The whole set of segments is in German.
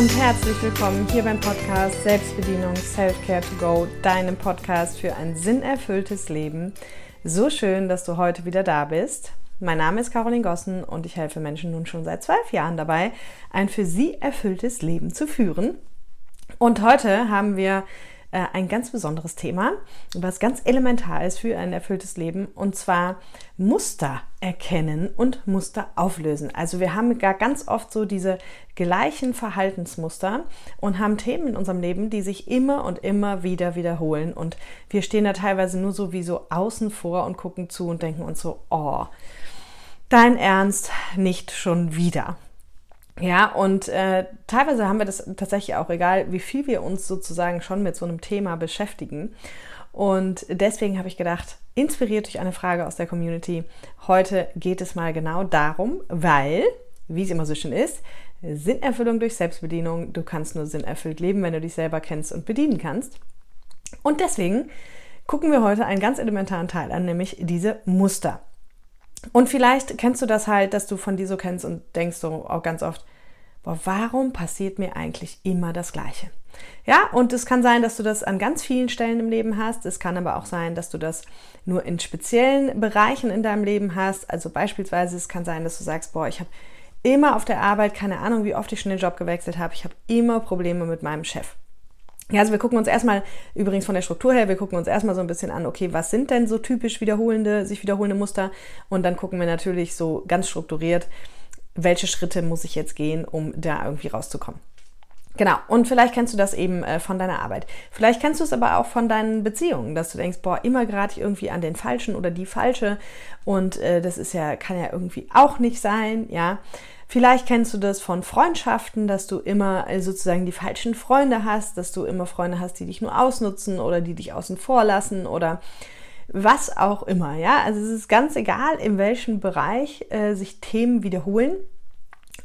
und herzlich willkommen hier beim Podcast Selbstbedienung Self-Care to Go, deinem Podcast für ein sinnerfülltes Leben. So schön, dass du heute wieder da bist. Mein Name ist Caroline Gossen und ich helfe Menschen nun schon seit zwölf Jahren dabei, ein für sie erfülltes Leben zu führen. Und heute haben wir äh, ein ganz besonderes Thema, was ganz elementar ist für ein erfülltes Leben, und zwar Muster erkennen und Muster auflösen. Also wir haben gar ganz oft so diese gleichen Verhaltensmuster und haben Themen in unserem Leben, die sich immer und immer wieder wiederholen. Und wir stehen da teilweise nur so wie so außen vor und gucken zu und denken uns so, oh, dein Ernst nicht schon wieder. Ja, und äh, teilweise haben wir das tatsächlich auch, egal wie viel wir uns sozusagen schon mit so einem Thema beschäftigen. Und deswegen habe ich gedacht, inspiriert durch eine Frage aus der Community, heute geht es mal genau darum, weil, wie es immer so schön ist, Sinnerfüllung durch Selbstbedienung, du kannst nur sinnerfüllt leben, wenn du dich selber kennst und bedienen kannst. Und deswegen gucken wir heute einen ganz elementaren Teil an, nämlich diese Muster. Und vielleicht kennst du das halt, dass du von dir so kennst und denkst so auch ganz oft, boah, warum passiert mir eigentlich immer das Gleiche? Ja, und es kann sein, dass du das an ganz vielen Stellen im Leben hast. Es kann aber auch sein, dass du das nur in speziellen Bereichen in deinem Leben hast. Also beispielsweise, es kann sein, dass du sagst, boah, ich habe immer auf der Arbeit, keine Ahnung, wie oft ich schon den Job gewechselt habe, ich habe immer Probleme mit meinem Chef. Ja, also wir gucken uns erstmal, übrigens von der Struktur her, wir gucken uns erstmal so ein bisschen an, okay, was sind denn so typisch wiederholende, sich wiederholende Muster? Und dann gucken wir natürlich so ganz strukturiert, welche Schritte muss ich jetzt gehen, um da irgendwie rauszukommen. Genau, und vielleicht kennst du das eben äh, von deiner Arbeit. Vielleicht kennst du es aber auch von deinen Beziehungen, dass du denkst, boah, immer gerade irgendwie an den Falschen oder die Falsche und äh, das ist ja, kann ja irgendwie auch nicht sein, ja. Vielleicht kennst du das von Freundschaften, dass du immer äh, sozusagen die falschen Freunde hast, dass du immer Freunde hast, die dich nur ausnutzen oder die dich außen vor lassen oder was auch immer. Ja, also es ist ganz egal, in welchem Bereich äh, sich Themen wiederholen.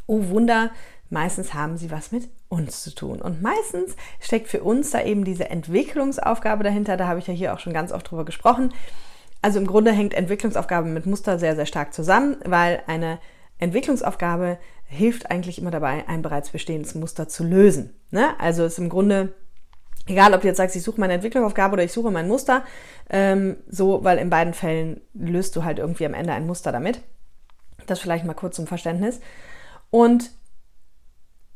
Oh Wunder, meistens haben sie was mit uns zu tun. Und meistens steckt für uns da eben diese Entwicklungsaufgabe dahinter. Da habe ich ja hier auch schon ganz oft drüber gesprochen. Also im Grunde hängt Entwicklungsaufgabe mit Muster sehr, sehr stark zusammen, weil eine Entwicklungsaufgabe hilft eigentlich immer dabei, ein bereits bestehendes Muster zu lösen. Ne? Also ist im Grunde egal, ob du jetzt sagst, ich suche meine Entwicklungsaufgabe oder ich suche mein Muster, ähm, so, weil in beiden Fällen löst du halt irgendwie am Ende ein Muster damit. Das vielleicht mal kurz zum Verständnis. Und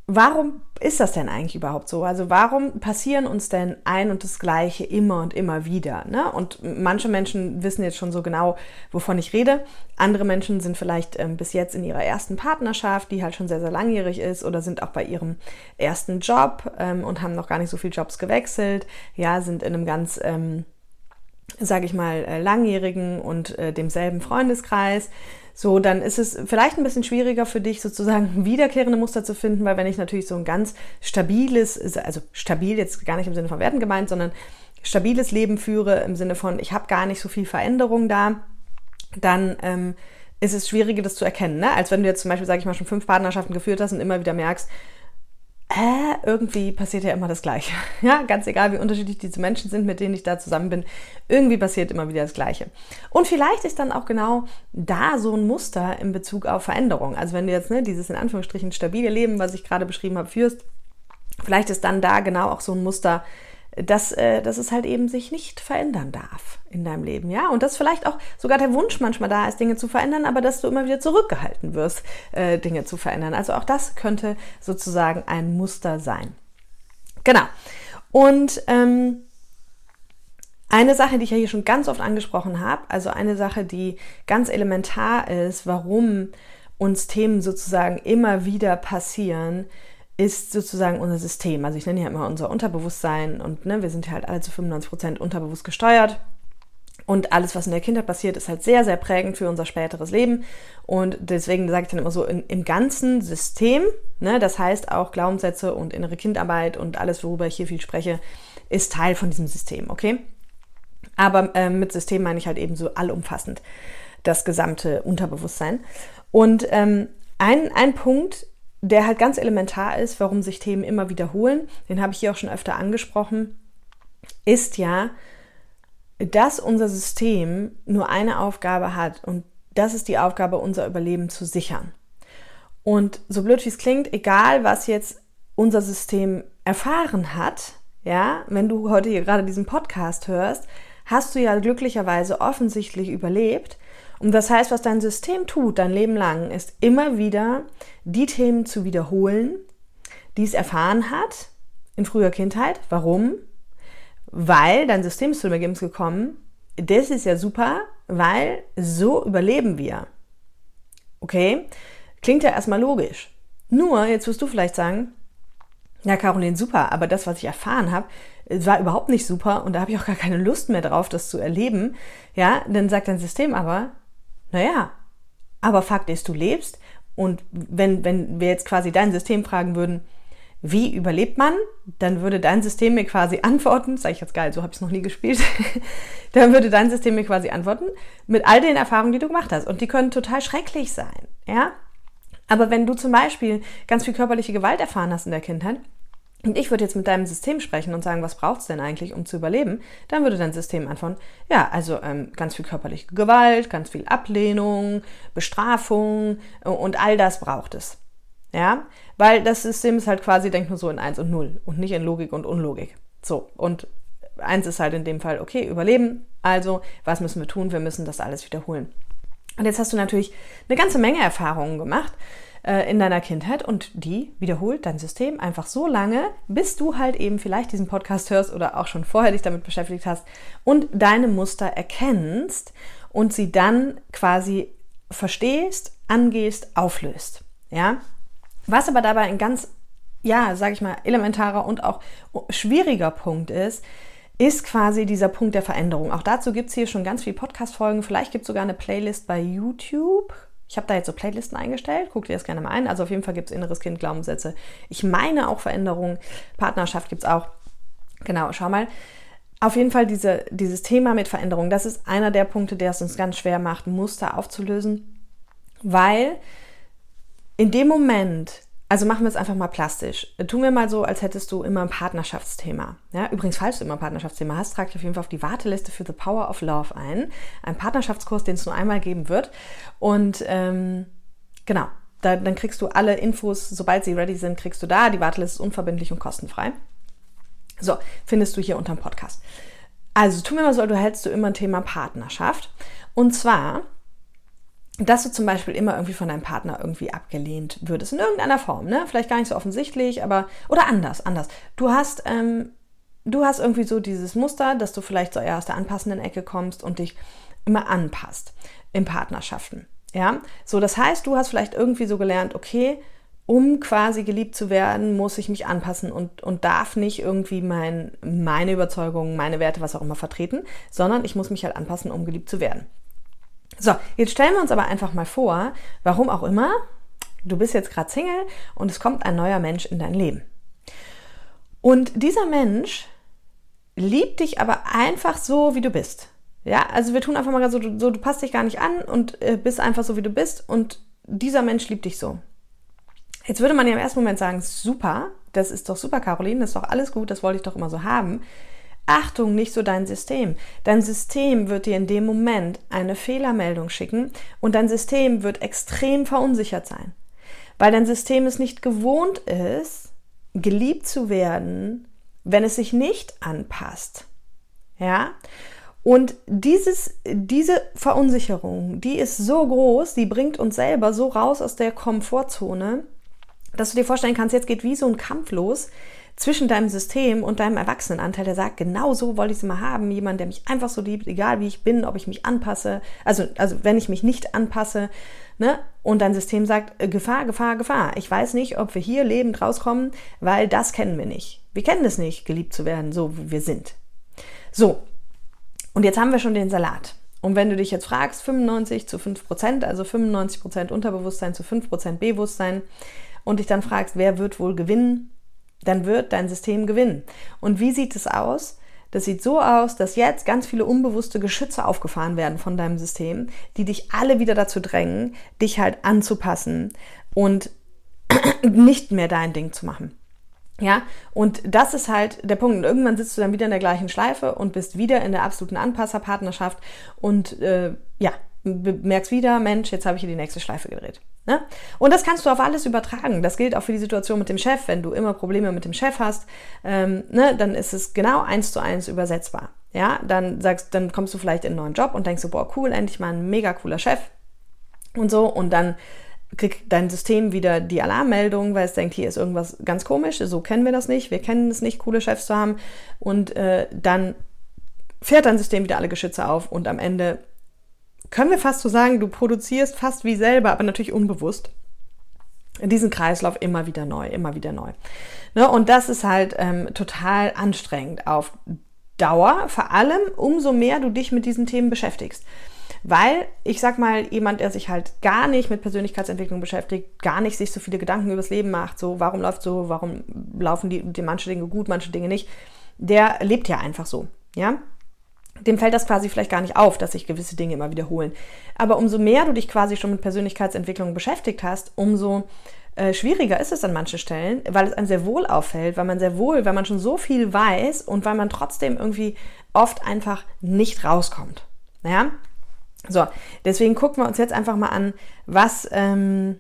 warum ist das denn eigentlich überhaupt so? Also warum passieren uns denn ein und das Gleiche immer und immer wieder? Ne? Und manche Menschen wissen jetzt schon so genau, wovon ich rede. Andere Menschen sind vielleicht ähm, bis jetzt in ihrer ersten Partnerschaft, die halt schon sehr, sehr langjährig ist, oder sind auch bei ihrem ersten Job ähm, und haben noch gar nicht so viele Jobs gewechselt. Ja, sind in einem ganz ähm, sage ich mal, äh, langjährigen und äh, demselben Freundeskreis, so, dann ist es vielleicht ein bisschen schwieriger für dich, sozusagen wiederkehrende Muster zu finden, weil wenn ich natürlich so ein ganz stabiles, also stabil jetzt gar nicht im Sinne von Werten gemeint, sondern stabiles Leben führe im Sinne von, ich habe gar nicht so viel Veränderung da, dann ähm, ist es schwieriger, das zu erkennen. Ne? Als wenn du jetzt zum Beispiel, sage ich mal, schon fünf Partnerschaften geführt hast und immer wieder merkst, äh, irgendwie passiert ja immer das Gleiche. Ja, ganz egal, wie unterschiedlich diese Menschen sind, mit denen ich da zusammen bin, irgendwie passiert immer wieder das Gleiche. Und vielleicht ist dann auch genau da so ein Muster in Bezug auf Veränderung. Also wenn du jetzt ne, dieses in Anführungsstrichen stabile Leben, was ich gerade beschrieben habe, führst, vielleicht ist dann da genau auch so ein Muster, dass, äh, dass es halt eben sich nicht verändern darf in deinem Leben, ja. Und dass vielleicht auch sogar der Wunsch manchmal da ist, Dinge zu verändern, aber dass du immer wieder zurückgehalten wirst, äh, Dinge zu verändern. Also auch das könnte sozusagen ein Muster sein. Genau. Und ähm, eine Sache, die ich ja hier schon ganz oft angesprochen habe, also eine Sache, die ganz elementar ist, warum uns Themen sozusagen immer wieder passieren, ist sozusagen unser System. Also ich nenne ja immer unser Unterbewusstsein und ne, wir sind ja halt alle zu 95 Prozent unterbewusst gesteuert. Und alles, was in der Kindheit passiert, ist halt sehr, sehr prägend für unser späteres Leben. Und deswegen sage ich dann immer so, in, im ganzen System, ne, das heißt auch Glaubenssätze und innere Kindarbeit und alles, worüber ich hier viel spreche, ist Teil von diesem System, okay? Aber äh, mit System meine ich halt eben so allumfassend das gesamte Unterbewusstsein. Und ähm, ein, ein Punkt, der halt ganz elementar ist, warum sich Themen immer wiederholen, den habe ich hier auch schon öfter angesprochen, ist ja, dass unser System nur eine Aufgabe hat und das ist die Aufgabe, unser Überleben zu sichern. Und so blöd wie es klingt, egal was jetzt unser System erfahren hat, ja, wenn du heute hier gerade diesen Podcast hörst, hast du ja glücklicherweise offensichtlich überlebt. Und das heißt, was dein System tut, dein Leben lang, ist immer wieder die Themen zu wiederholen, die es erfahren hat in früher Kindheit. Warum? Weil dein System ist zu dem Ergebnis gekommen, das ist ja super, weil so überleben wir. Okay? Klingt ja erstmal logisch. Nur, jetzt wirst du vielleicht sagen, ja, Caroline, super, aber das, was ich erfahren habe, war überhaupt nicht super und da habe ich auch gar keine Lust mehr drauf, das zu erleben. Ja, dann sagt dein System aber, naja, aber Fakt ist, du lebst und wenn, wenn wir jetzt quasi dein System fragen würden, wie überlebt man, dann würde dein System mir quasi antworten, sage ich jetzt geil, so habe ich es noch nie gespielt, dann würde dein System mir quasi antworten mit all den Erfahrungen, die du gemacht hast. Und die können total schrecklich sein, ja. Aber wenn du zum Beispiel ganz viel körperliche Gewalt erfahren hast in der Kindheit, und ich würde jetzt mit deinem System sprechen und sagen, was braucht es denn eigentlich, um zu überleben? Dann würde dein System antworten, ja, also ähm, ganz viel körperliche Gewalt, ganz viel Ablehnung, Bestrafung äh, und all das braucht es. Ja, weil das System ist halt quasi, denkt nur so in 1 und 0 und nicht in Logik und Unlogik. So, und 1 ist halt in dem Fall, okay, überleben, also was müssen wir tun? Wir müssen das alles wiederholen. Und jetzt hast du natürlich eine ganze Menge Erfahrungen gemacht äh, in deiner Kindheit und die wiederholt dein System einfach so lange, bis du halt eben vielleicht diesen Podcast hörst oder auch schon vorher dich damit beschäftigt hast und deine Muster erkennst und sie dann quasi verstehst, angehst, auflöst. Ja, was aber dabei ein ganz, ja, sag ich mal, elementarer und auch schwieriger Punkt ist, ist quasi dieser Punkt der Veränderung. Auch dazu gibt es hier schon ganz viele Podcast-Folgen. Vielleicht gibt es sogar eine Playlist bei YouTube. Ich habe da jetzt so Playlisten eingestellt. Guck dir das gerne mal ein. Also auf jeden Fall gibt es inneres Kind, Glaubenssätze. Ich meine auch Veränderungen. Partnerschaft gibt es auch. Genau, schau mal. Auf jeden Fall diese, dieses Thema mit Veränderung, das ist einer der Punkte, der es uns ganz schwer macht, Muster aufzulösen, weil in dem Moment, also machen wir es einfach mal plastisch. Tun wir mal so, als hättest du immer ein Partnerschaftsthema. Ja, übrigens, falls du immer ein Partnerschaftsthema hast, trag dich auf jeden Fall auf die Warteliste für The Power of Love ein. Ein Partnerschaftskurs, den es nur einmal geben wird. Und ähm, genau, da, dann kriegst du alle Infos, sobald sie ready sind, kriegst du da. Die Warteliste ist unverbindlich und kostenfrei. So, findest du hier unter dem Podcast. Also tun wir mal so, du hältst du immer ein Thema Partnerschaft. Und zwar dass du zum Beispiel immer irgendwie von deinem Partner irgendwie abgelehnt würdest, in irgendeiner Form, ne? Vielleicht gar nicht so offensichtlich, aber oder anders, anders. Du hast, ähm, du hast irgendwie so dieses Muster, dass du vielleicht so eher aus der anpassenden Ecke kommst und dich immer anpasst in Partnerschaften. Ja, so das heißt, du hast vielleicht irgendwie so gelernt, okay, um quasi geliebt zu werden, muss ich mich anpassen und, und darf nicht irgendwie mein, meine Überzeugungen, meine Werte, was auch immer vertreten, sondern ich muss mich halt anpassen, um geliebt zu werden. So, jetzt stellen wir uns aber einfach mal vor, warum auch immer, du bist jetzt gerade Single und es kommt ein neuer Mensch in dein Leben. Und dieser Mensch liebt dich aber einfach so, wie du bist. Ja, also wir tun einfach mal so, so du passt dich gar nicht an und äh, bist einfach so, wie du bist und dieser Mensch liebt dich so. Jetzt würde man ja im ersten Moment sagen, super, das ist doch super, Caroline, das ist doch alles gut, das wollte ich doch immer so haben. Achtung, nicht so dein System. Dein System wird dir in dem Moment eine Fehlermeldung schicken und dein System wird extrem verunsichert sein, weil dein System es nicht gewohnt ist, geliebt zu werden, wenn es sich nicht anpasst. Ja? Und dieses, diese Verunsicherung, die ist so groß, die bringt uns selber so raus aus der Komfortzone, dass du dir vorstellen kannst, jetzt geht wie so ein Kampf los zwischen deinem System und deinem Erwachsenenanteil, der sagt, genau so wollte ich es immer haben. Jemand, der mich einfach so liebt, egal wie ich bin, ob ich mich anpasse. Also, also wenn ich mich nicht anpasse, ne? Und dein System sagt, äh, Gefahr, Gefahr, Gefahr. Ich weiß nicht, ob wir hier lebend rauskommen, weil das kennen wir nicht. Wir kennen es nicht, geliebt zu werden, so wie wir sind. So. Und jetzt haben wir schon den Salat. Und wenn du dich jetzt fragst, 95 zu 5 Prozent, also 95 Prozent Unterbewusstsein zu 5 Prozent Bewusstsein, und dich dann fragst, wer wird wohl gewinnen, dann wird dein System gewinnen. Und wie sieht es aus? Das sieht so aus, dass jetzt ganz viele unbewusste Geschütze aufgefahren werden von deinem System, die dich alle wieder dazu drängen, dich halt anzupassen und nicht mehr dein Ding zu machen. Ja, und das ist halt der Punkt. Und irgendwann sitzt du dann wieder in der gleichen Schleife und bist wieder in der absoluten Anpasserpartnerschaft und äh, ja, merkst wieder, Mensch, jetzt habe ich hier die nächste Schleife gedreht. Ne? Und das kannst du auf alles übertragen. Das gilt auch für die Situation mit dem Chef. Wenn du immer Probleme mit dem Chef hast, ähm, ne, dann ist es genau eins zu eins übersetzbar. Ja, dann sagst, dann kommst du vielleicht in einen neuen Job und denkst so, boah, cool, endlich mal ein mega cooler Chef und so. Und dann kriegt dein System wieder die Alarmmeldung, weil es denkt, hier ist irgendwas ganz komisch, so kennen wir das nicht, wir kennen es nicht, coole Chefs zu haben. Und äh, dann fährt dein System wieder alle Geschütze auf und am Ende können wir fast so sagen, du produzierst fast wie selber, aber natürlich unbewusst diesen Kreislauf immer wieder neu, immer wieder neu. Ne? Und das ist halt ähm, total anstrengend auf Dauer, vor allem umso mehr du dich mit diesen Themen beschäftigst. Weil, ich sag mal, jemand, der sich halt gar nicht mit Persönlichkeitsentwicklung beschäftigt, gar nicht sich so viele Gedanken übers Leben macht, so warum läuft so, warum laufen die, die manche Dinge gut, manche Dinge nicht, der lebt ja einfach so. Ja, dem fällt das quasi vielleicht gar nicht auf, dass sich gewisse Dinge immer wiederholen. Aber umso mehr du dich quasi schon mit Persönlichkeitsentwicklung beschäftigt hast, umso äh, schwieriger ist es an manchen Stellen, weil es einem sehr wohl auffällt, weil man sehr wohl, weil man schon so viel weiß und weil man trotzdem irgendwie oft einfach nicht rauskommt. Ja? So, deswegen gucken wir uns jetzt einfach mal an, was. Ähm,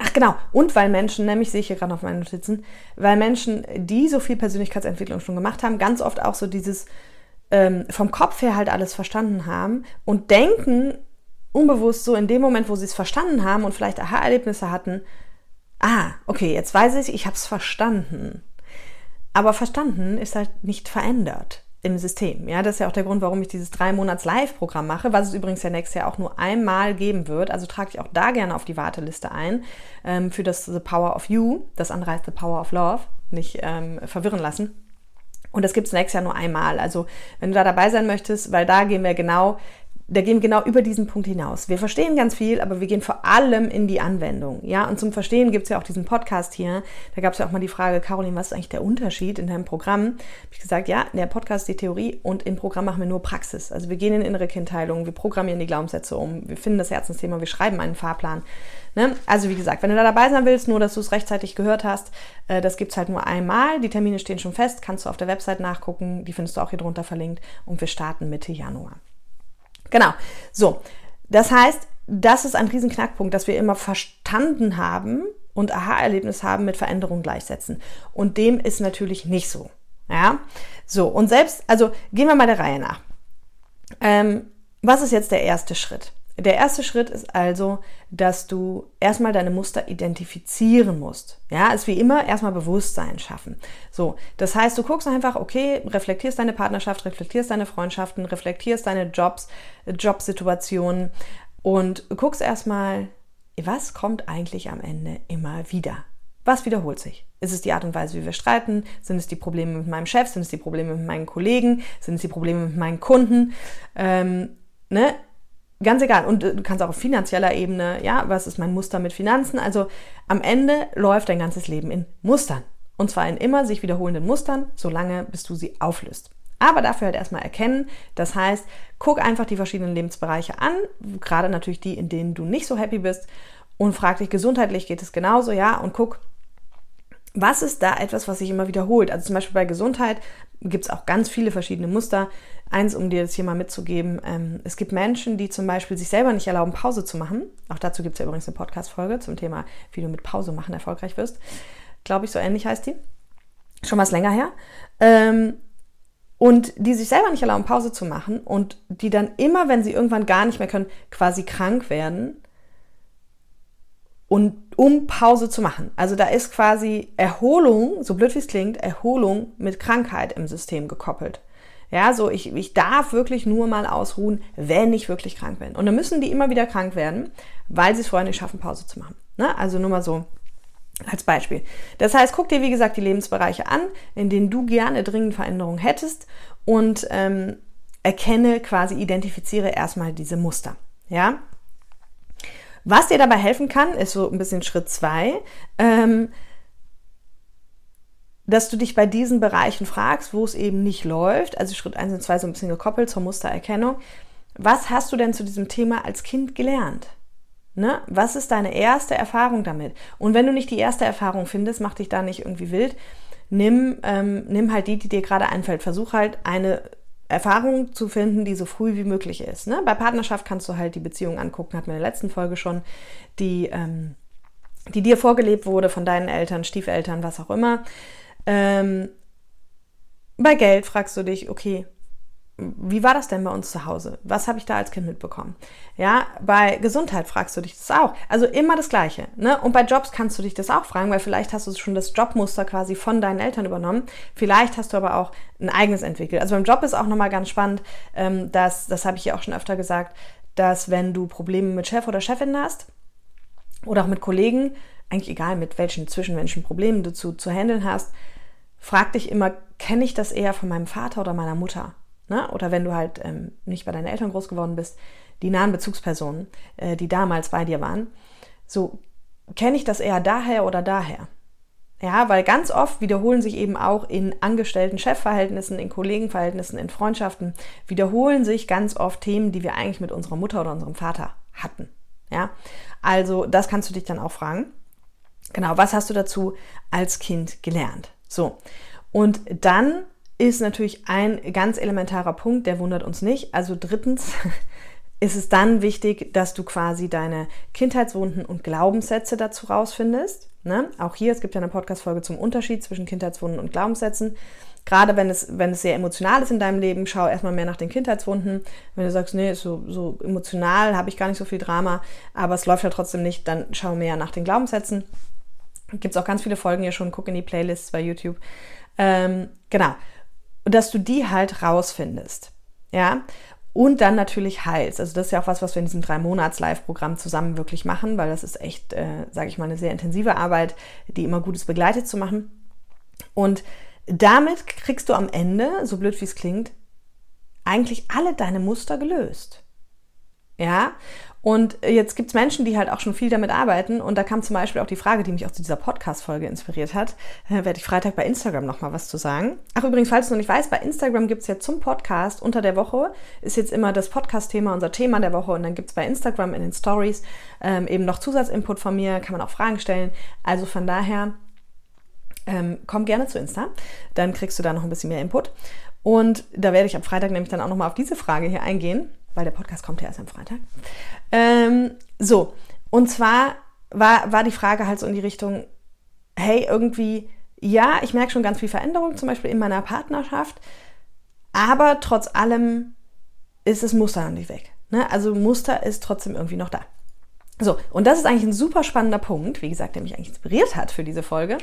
Ach genau, und weil Menschen, nämlich sehe ich hier gerade auf meinen Notizen, weil Menschen, die so viel Persönlichkeitsentwicklung schon gemacht haben, ganz oft auch so dieses ähm, vom Kopf her halt alles verstanden haben und denken unbewusst so in dem Moment, wo sie es verstanden haben und vielleicht Aha-Erlebnisse hatten, ah, okay, jetzt weiß ich, ich habe es verstanden. Aber verstanden ist halt nicht verändert im System. Ja, das ist ja auch der Grund, warum ich dieses drei Monats Live-Programm mache, was es übrigens ja nächstes Jahr auch nur einmal geben wird. Also trage ich auch da gerne auf die Warteliste ein ähm, für das The Power of You. Das andere heißt The Power of Love. Nicht ähm, verwirren lassen. Und das gibt es nächstes Jahr nur einmal. Also wenn du da dabei sein möchtest, weil da gehen wir genau da gehen wir genau über diesen Punkt hinaus. Wir verstehen ganz viel, aber wir gehen vor allem in die Anwendung. Ja, und zum Verstehen gibt es ja auch diesen Podcast hier. Da gab es ja auch mal die Frage, Caroline, was ist eigentlich der Unterschied in deinem Programm? Habe ich gesagt, ja, der Podcast ist die Theorie und im Programm machen wir nur Praxis. Also wir gehen in innere Kindheilung, wir programmieren die Glaubenssätze um, wir finden das Herzensthema, wir schreiben einen Fahrplan. Ne? Also wie gesagt, wenn du da dabei sein willst, nur dass du es rechtzeitig gehört hast, äh, das gibt es halt nur einmal. Die Termine stehen schon fest, kannst du auf der Website nachgucken, die findest du auch hier drunter verlinkt und wir starten Mitte Januar. Genau. So. Das heißt, das ist ein Riesenknackpunkt, dass wir immer verstanden haben und Aha-Erlebnis haben mit Veränderung gleichsetzen. Und dem ist natürlich nicht so. Ja. So. Und selbst, also gehen wir mal der Reihe nach. Ähm, was ist jetzt der erste Schritt? Der erste Schritt ist also, dass du erstmal deine Muster identifizieren musst. Ja, ist wie immer erstmal Bewusstsein schaffen. So, das heißt, du guckst einfach, okay, reflektierst deine Partnerschaft, reflektierst deine Freundschaften, reflektierst deine Jobs, Jobsituationen und guckst erstmal, was kommt eigentlich am Ende immer wieder? Was wiederholt sich? Ist es die Art und Weise, wie wir streiten? Sind es die Probleme mit meinem Chef? Sind es die Probleme mit meinen Kollegen? Sind es die Probleme mit meinen Kunden? Ähm, ne? Ganz egal. Und äh, du kannst auch auf finanzieller Ebene, ja, was ist mein Muster mit Finanzen? Also am Ende läuft dein ganzes Leben in Mustern. Und zwar in immer sich wiederholenden Mustern, solange bis du sie auflöst. Aber dafür halt erstmal erkennen. Das heißt, guck einfach die verschiedenen Lebensbereiche an, gerade natürlich die, in denen du nicht so happy bist und frag dich, gesundheitlich geht es genauso, ja, und guck, was ist da etwas, was sich immer wiederholt? Also zum Beispiel bei Gesundheit gibt es auch ganz viele verschiedene Muster. Eins, um dir das hier mal mitzugeben, ähm, es gibt Menschen, die zum Beispiel sich selber nicht erlauben, Pause zu machen. Auch dazu gibt es ja übrigens eine Podcast-Folge zum Thema, wie du mit Pause machen erfolgreich wirst. Glaube ich, so ähnlich heißt die. Schon was länger her. Ähm, und die sich selber nicht erlauben, Pause zu machen und die dann immer, wenn sie irgendwann gar nicht mehr können, quasi krank werden und um Pause zu machen. Also da ist quasi Erholung, so blöd wie es klingt, Erholung mit Krankheit im System gekoppelt. Ja, so ich, ich darf wirklich nur mal ausruhen, wenn ich wirklich krank bin. Und dann müssen die immer wieder krank werden, weil sie es vorher nicht schaffen, Pause zu machen. Ne? Also nur mal so als Beispiel. Das heißt, guck dir wie gesagt die Lebensbereiche an, in denen du gerne dringend Veränderungen hättest und ähm, erkenne quasi, identifiziere erstmal diese Muster. Ja, was dir dabei helfen kann, ist so ein bisschen Schritt zwei, ähm, dass du dich bei diesen Bereichen fragst, wo es eben nicht läuft, also Schritt 1 und 2 so ein bisschen gekoppelt zur Mustererkennung. Was hast du denn zu diesem Thema als Kind gelernt? Ne? Was ist deine erste Erfahrung damit? Und wenn du nicht die erste Erfahrung findest, mach dich da nicht irgendwie wild. Nimm, ähm, nimm halt die, die dir gerade einfällt. Versuch halt eine Erfahrung zu finden, die so früh wie möglich ist. Ne? Bei Partnerschaft kannst du halt die Beziehung angucken, hatten wir in der letzten Folge schon, die, ähm, die dir vorgelebt wurde von deinen Eltern, Stiefeltern, was auch immer. Ähm, bei Geld fragst du dich, okay, wie war das denn bei uns zu Hause? Was habe ich da als Kind mitbekommen? Ja, bei Gesundheit fragst du dich das auch. Also immer das Gleiche. Ne? Und bei Jobs kannst du dich das auch fragen, weil vielleicht hast du schon das Jobmuster quasi von deinen Eltern übernommen. Vielleicht hast du aber auch ein eigenes entwickelt. Also beim Job ist auch nochmal ganz spannend, ähm, dass, das habe ich ja auch schon öfter gesagt, dass wenn du Probleme mit Chef oder Chefin hast oder auch mit Kollegen, eigentlich egal mit welchen zwischenmenschlichen Problemen du zu, zu handeln hast, frag dich immer, kenne ich das eher von meinem Vater oder meiner Mutter? Ne? Oder wenn du halt ähm, nicht bei deinen Eltern groß geworden bist, die nahen Bezugspersonen, äh, die damals bei dir waren. So, kenne ich das eher daher oder daher? Ja, weil ganz oft wiederholen sich eben auch in angestellten Chefverhältnissen, in Kollegenverhältnissen, in Freundschaften, wiederholen sich ganz oft Themen, die wir eigentlich mit unserer Mutter oder unserem Vater hatten. Ja, also das kannst du dich dann auch fragen. Genau, was hast du dazu als Kind gelernt? So, und dann ist natürlich ein ganz elementarer Punkt, der wundert uns nicht. Also drittens ist es dann wichtig, dass du quasi deine Kindheitswunden und Glaubenssätze dazu rausfindest. Ne? Auch hier, es gibt ja eine Podcast-Folge zum Unterschied zwischen Kindheitswunden und Glaubenssätzen. Gerade wenn es, wenn es sehr emotional ist in deinem Leben, schau erstmal mehr nach den Kindheitswunden. Wenn du sagst, nee, so, so emotional habe ich gar nicht so viel Drama, aber es läuft ja trotzdem nicht, dann schau mehr nach den Glaubenssätzen. Gibt es auch ganz viele Folgen hier schon, guck in die Playlists bei YouTube. Ähm, genau und dass du die halt rausfindest. Ja, und dann natürlich heilst. Also das ist ja auch was, was wir in diesem drei Monats Live-Programm zusammen wirklich machen, weil das ist echt, äh, sage ich mal, eine sehr intensive Arbeit, die immer gut ist, begleitet zu machen. Und damit kriegst du am Ende, so blöd wie es klingt, eigentlich alle deine Muster gelöst. Ja, und jetzt gibt es Menschen, die halt auch schon viel damit arbeiten. Und da kam zum Beispiel auch die Frage, die mich auch zu dieser Podcast-Folge inspiriert hat. Da werde ich Freitag bei Instagram nochmal was zu sagen. Ach, übrigens, falls du noch nicht weißt, bei Instagram gibt es jetzt zum Podcast unter der Woche, ist jetzt immer das Podcast-Thema unser Thema der Woche. Und dann gibt es bei Instagram in den Stories ähm, eben noch Zusatzinput von mir, kann man auch Fragen stellen. Also von daher, ähm, komm gerne zu Insta, dann kriegst du da noch ein bisschen mehr Input. Und da werde ich am Freitag nämlich dann auch nochmal auf diese Frage hier eingehen weil der Podcast kommt ja erst am Freitag. Ähm, so, und zwar war, war die Frage halt so in die Richtung, hey, irgendwie, ja, ich merke schon ganz viel Veränderung, zum Beispiel in meiner Partnerschaft, aber trotz allem ist das Muster noch nicht weg. Ne? Also Muster ist trotzdem irgendwie noch da. So, und das ist eigentlich ein super spannender Punkt, wie gesagt, der mich eigentlich inspiriert hat für diese Folge.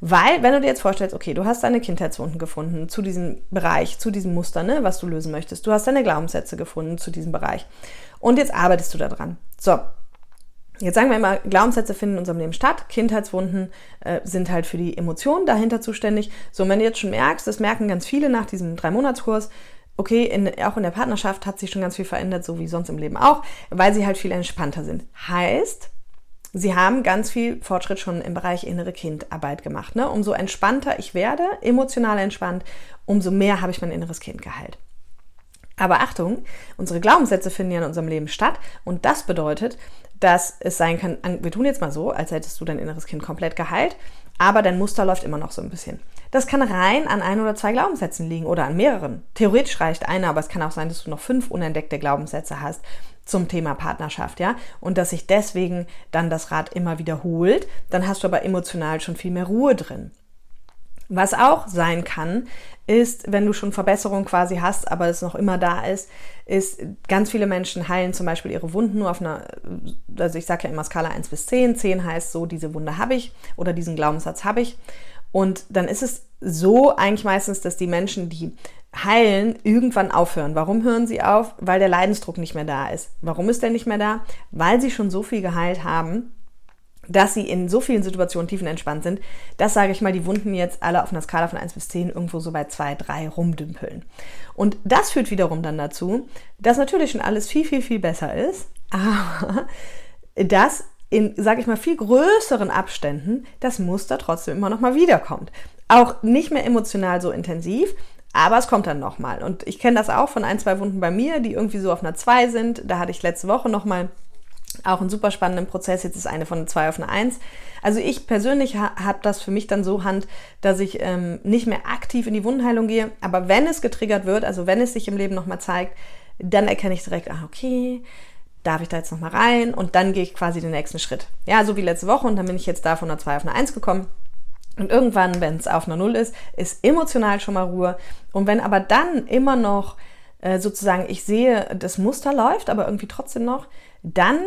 Weil, wenn du dir jetzt vorstellst, okay, du hast deine Kindheitswunden gefunden zu diesem Bereich, zu diesem Muster, ne, was du lösen möchtest. Du hast deine Glaubenssätze gefunden zu diesem Bereich. Und jetzt arbeitest du daran. So. Jetzt sagen wir immer, Glaubenssätze finden in unserem Leben statt. Kindheitswunden äh, sind halt für die Emotionen dahinter zuständig. So, und wenn du jetzt schon merkst, das merken ganz viele nach diesem Drei-Monats-Kurs, okay, in, auch in der Partnerschaft hat sich schon ganz viel verändert, so wie sonst im Leben auch, weil sie halt viel entspannter sind. Heißt, Sie haben ganz viel Fortschritt schon im Bereich innere Kindarbeit gemacht. Ne? Umso entspannter ich werde, emotional entspannt, umso mehr habe ich mein inneres Kind geheilt. Aber Achtung, unsere Glaubenssätze finden ja in unserem Leben statt und das bedeutet, dass es sein kann, wir tun jetzt mal so, als hättest du dein inneres Kind komplett geheilt, aber dein Muster läuft immer noch so ein bisschen. Das kann rein an ein oder zwei Glaubenssätzen liegen oder an mehreren. Theoretisch reicht einer, aber es kann auch sein, dass du noch fünf unentdeckte Glaubenssätze hast zum Thema Partnerschaft, ja, und dass sich deswegen dann das Rad immer wiederholt, dann hast du aber emotional schon viel mehr Ruhe drin. Was auch sein kann, ist, wenn du schon Verbesserung quasi hast, aber es noch immer da ist, ist, ganz viele Menschen heilen zum Beispiel ihre Wunden nur auf einer, also ich sage ja immer Skala 1 bis 10. 10 heißt so, diese Wunde habe ich oder diesen Glaubenssatz habe ich. Und dann ist es so eigentlich meistens, dass die Menschen, die heilen, irgendwann aufhören. Warum hören sie auf? Weil der Leidensdruck nicht mehr da ist. Warum ist der nicht mehr da? Weil sie schon so viel geheilt haben, dass sie in so vielen Situationen tiefenentspannt sind, dass, sage ich mal, die Wunden jetzt alle auf einer Skala von 1 bis 10 irgendwo so bei 2, 3 rumdümpeln. Und das führt wiederum dann dazu, dass natürlich schon alles viel, viel, viel besser ist, aber dass in, sage ich mal, viel größeren Abständen das Muster trotzdem immer noch mal wiederkommt. Auch nicht mehr emotional so intensiv, aber es kommt dann nochmal. Und ich kenne das auch von ein, zwei Wunden bei mir, die irgendwie so auf einer 2 sind. Da hatte ich letzte Woche nochmal Auch einen super spannenden Prozess. Jetzt ist eine von zwei auf eine Eins. Also ich persönlich ha habe das für mich dann so Hand, dass ich ähm, nicht mehr aktiv in die Wundenheilung gehe. Aber wenn es getriggert wird, also wenn es sich im Leben nochmal zeigt, dann erkenne ich direkt, ah, okay, darf ich da jetzt nochmal rein? Und dann gehe ich quasi den nächsten Schritt. Ja, so wie letzte Woche. Und dann bin ich jetzt da von einer 2 auf eine 1 gekommen. Und irgendwann, wenn es auf einer 0 ist, ist emotional schon mal Ruhe. Und wenn aber dann immer noch äh, sozusagen ich sehe, das Muster läuft, aber irgendwie trotzdem noch, dann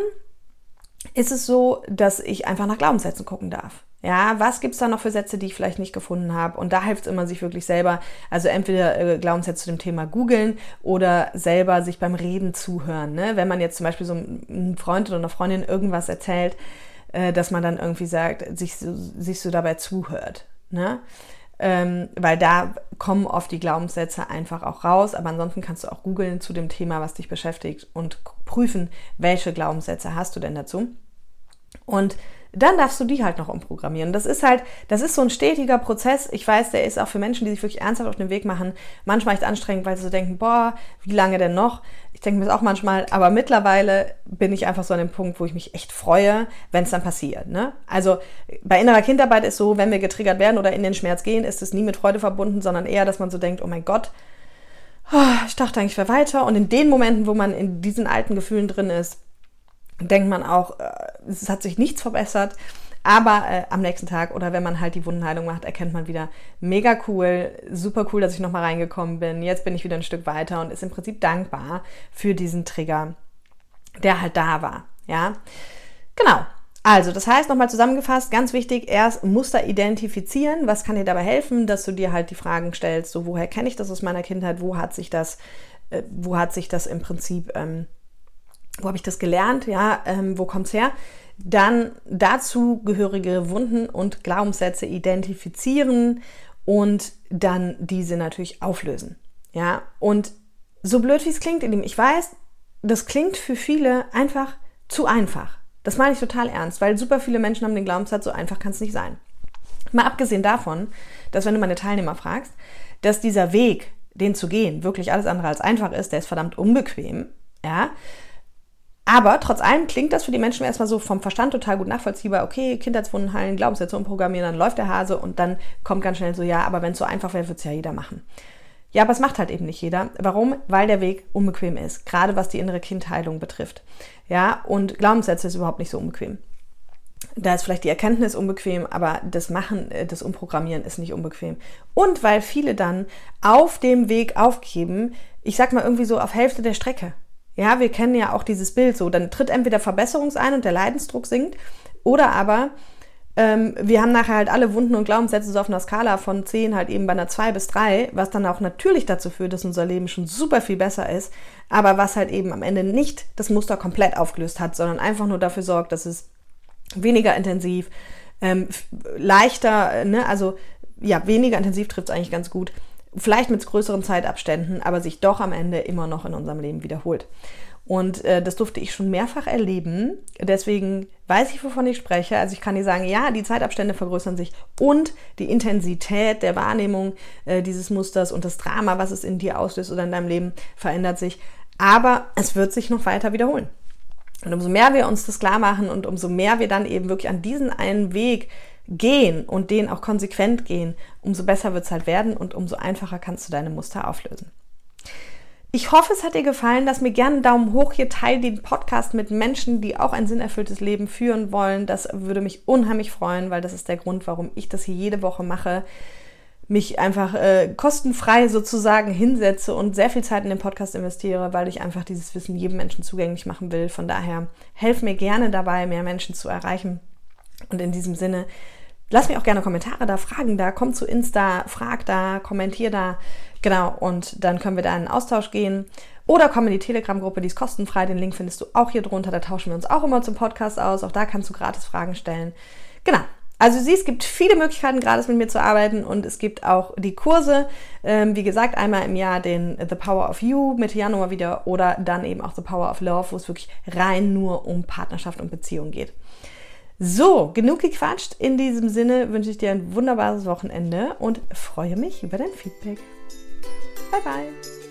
ist es so, dass ich einfach nach Glaubenssätzen gucken darf. Ja, was gibt's da noch für Sätze, die ich vielleicht nicht gefunden habe? Und da hilft es immer, sich wirklich selber, also entweder äh, Glaubenssätze zu dem Thema googeln oder selber sich beim Reden zuhören. Ne? Wenn man jetzt zum Beispiel so einem Freund oder einer Freundin irgendwas erzählt, äh, dass man dann irgendwie sagt, sich so, sich so dabei zuhört. Ne? Ähm, weil da kommen oft die Glaubenssätze einfach auch raus. Aber ansonsten kannst du auch googeln zu dem Thema, was dich beschäftigt und prüfen, welche Glaubenssätze hast du denn dazu. Und dann darfst du die halt noch umprogrammieren. Das ist halt, das ist so ein stetiger Prozess. Ich weiß, der ist auch für Menschen, die sich wirklich ernsthaft auf den Weg machen, manchmal echt anstrengend, weil sie so denken, boah, wie lange denn noch? Ich denke mir das auch manchmal, aber mittlerweile bin ich einfach so an dem Punkt, wo ich mich echt freue, wenn es dann passiert. Ne? Also bei innerer Kindarbeit ist so, wenn wir getriggert werden oder in den Schmerz gehen, ist es nie mit Freude verbunden, sondern eher, dass man so denkt, oh mein Gott, oh, ich dachte eigentlich, wäre weiter. Und in den Momenten, wo man in diesen alten Gefühlen drin ist, denkt man auch, äh, es hat sich nichts verbessert. Aber äh, am nächsten Tag oder wenn man halt die Wundenheilung macht, erkennt man wieder, mega cool, super cool, dass ich nochmal reingekommen bin. Jetzt bin ich wieder ein Stück weiter und ist im Prinzip dankbar für diesen Trigger, der halt da war. Ja, genau. Also, das heißt, nochmal zusammengefasst, ganz wichtig, erst Muster identifizieren. Was kann dir dabei helfen, dass du dir halt die Fragen stellst, so woher kenne ich das aus meiner Kindheit, wo hat sich das, äh, wo hat sich das im Prinzip ähm, wo habe ich das gelernt, ja, ähm, wo es her? Dann dazu gehörige Wunden und Glaubenssätze identifizieren und dann diese natürlich auflösen. Ja, und so blöd wie es klingt, ich weiß, das klingt für viele einfach zu einfach. Das meine ich total ernst, weil super viele Menschen haben den Glaubenssatz, so einfach kann es nicht sein. Mal abgesehen davon, dass wenn du meine Teilnehmer fragst, dass dieser Weg, den zu gehen, wirklich alles andere als einfach ist, der ist verdammt unbequem, ja, aber trotz allem klingt das für die Menschen erstmal so vom Verstand total gut nachvollziehbar. Okay, Kindheitswunden heilen, Glaubenssätze umprogrammieren, dann läuft der Hase und dann kommt ganz schnell so, ja, aber wenn es so einfach wäre, würde es ja jeder machen. Ja, aber es macht halt eben nicht jeder. Warum? Weil der Weg unbequem ist, gerade was die innere Kindheilung betrifft. Ja, und Glaubenssätze ist überhaupt nicht so unbequem. Da ist vielleicht die Erkenntnis unbequem, aber das Machen, äh, das Umprogrammieren ist nicht unbequem. Und weil viele dann auf dem Weg aufgeben, ich sag mal irgendwie so auf Hälfte der Strecke. Ja, wir kennen ja auch dieses Bild so. Dann tritt entweder Verbesserungs ein und der Leidensdruck sinkt, oder aber ähm, wir haben nachher halt alle Wunden und Glaubenssätze so auf einer Skala von 10 halt eben bei einer 2 bis 3, was dann auch natürlich dazu führt, dass unser Leben schon super viel besser ist, aber was halt eben am Ende nicht das Muster komplett aufgelöst hat, sondern einfach nur dafür sorgt, dass es weniger intensiv, ähm, leichter, ne, also ja, weniger intensiv trifft es eigentlich ganz gut, vielleicht mit größeren Zeitabständen, aber sich doch am Ende immer noch in unserem Leben wiederholt. Und äh, das durfte ich schon mehrfach erleben. Deswegen weiß ich, wovon ich spreche. Also ich kann dir sagen, ja, die Zeitabstände vergrößern sich und die Intensität der Wahrnehmung äh, dieses Musters und das Drama, was es in dir auslöst oder in deinem Leben, verändert sich. Aber es wird sich noch weiter wiederholen. Und umso mehr wir uns das klar machen und umso mehr wir dann eben wirklich an diesen einen Weg gehen und den auch konsequent gehen, umso besser wird es halt werden und umso einfacher kannst du deine Muster auflösen. Ich hoffe, es hat dir gefallen. Lass mir gerne einen Daumen hoch hier. Teil den Podcast mit Menschen, die auch ein sinnerfülltes Leben führen wollen. Das würde mich unheimlich freuen, weil das ist der Grund, warum ich das hier jede Woche mache. Mich einfach äh, kostenfrei sozusagen hinsetze und sehr viel Zeit in den Podcast investiere, weil ich einfach dieses Wissen jedem Menschen zugänglich machen will. Von daher helf mir gerne dabei, mehr Menschen zu erreichen. Und in diesem Sinne, lass mir auch gerne Kommentare da, Fragen da, komm zu Insta, frag da, kommentier da. Genau, und dann können wir da in einen Austausch gehen. Oder komm in die Telegram-Gruppe, die ist kostenfrei. Den Link findest du auch hier drunter. Da tauschen wir uns auch immer zum Podcast aus. Auch da kannst du gratis Fragen stellen. Genau. Also siehst, es gibt viele Möglichkeiten, gratis mit mir zu arbeiten und es gibt auch die Kurse. Ähm, wie gesagt, einmal im Jahr den The Power of You Mitte Januar wieder oder dann eben auch The Power of Love, wo es wirklich rein nur um Partnerschaft und Beziehung geht. So, genug gequatscht. In diesem Sinne wünsche ich dir ein wunderbares Wochenende und freue mich über dein Feedback. Bye bye.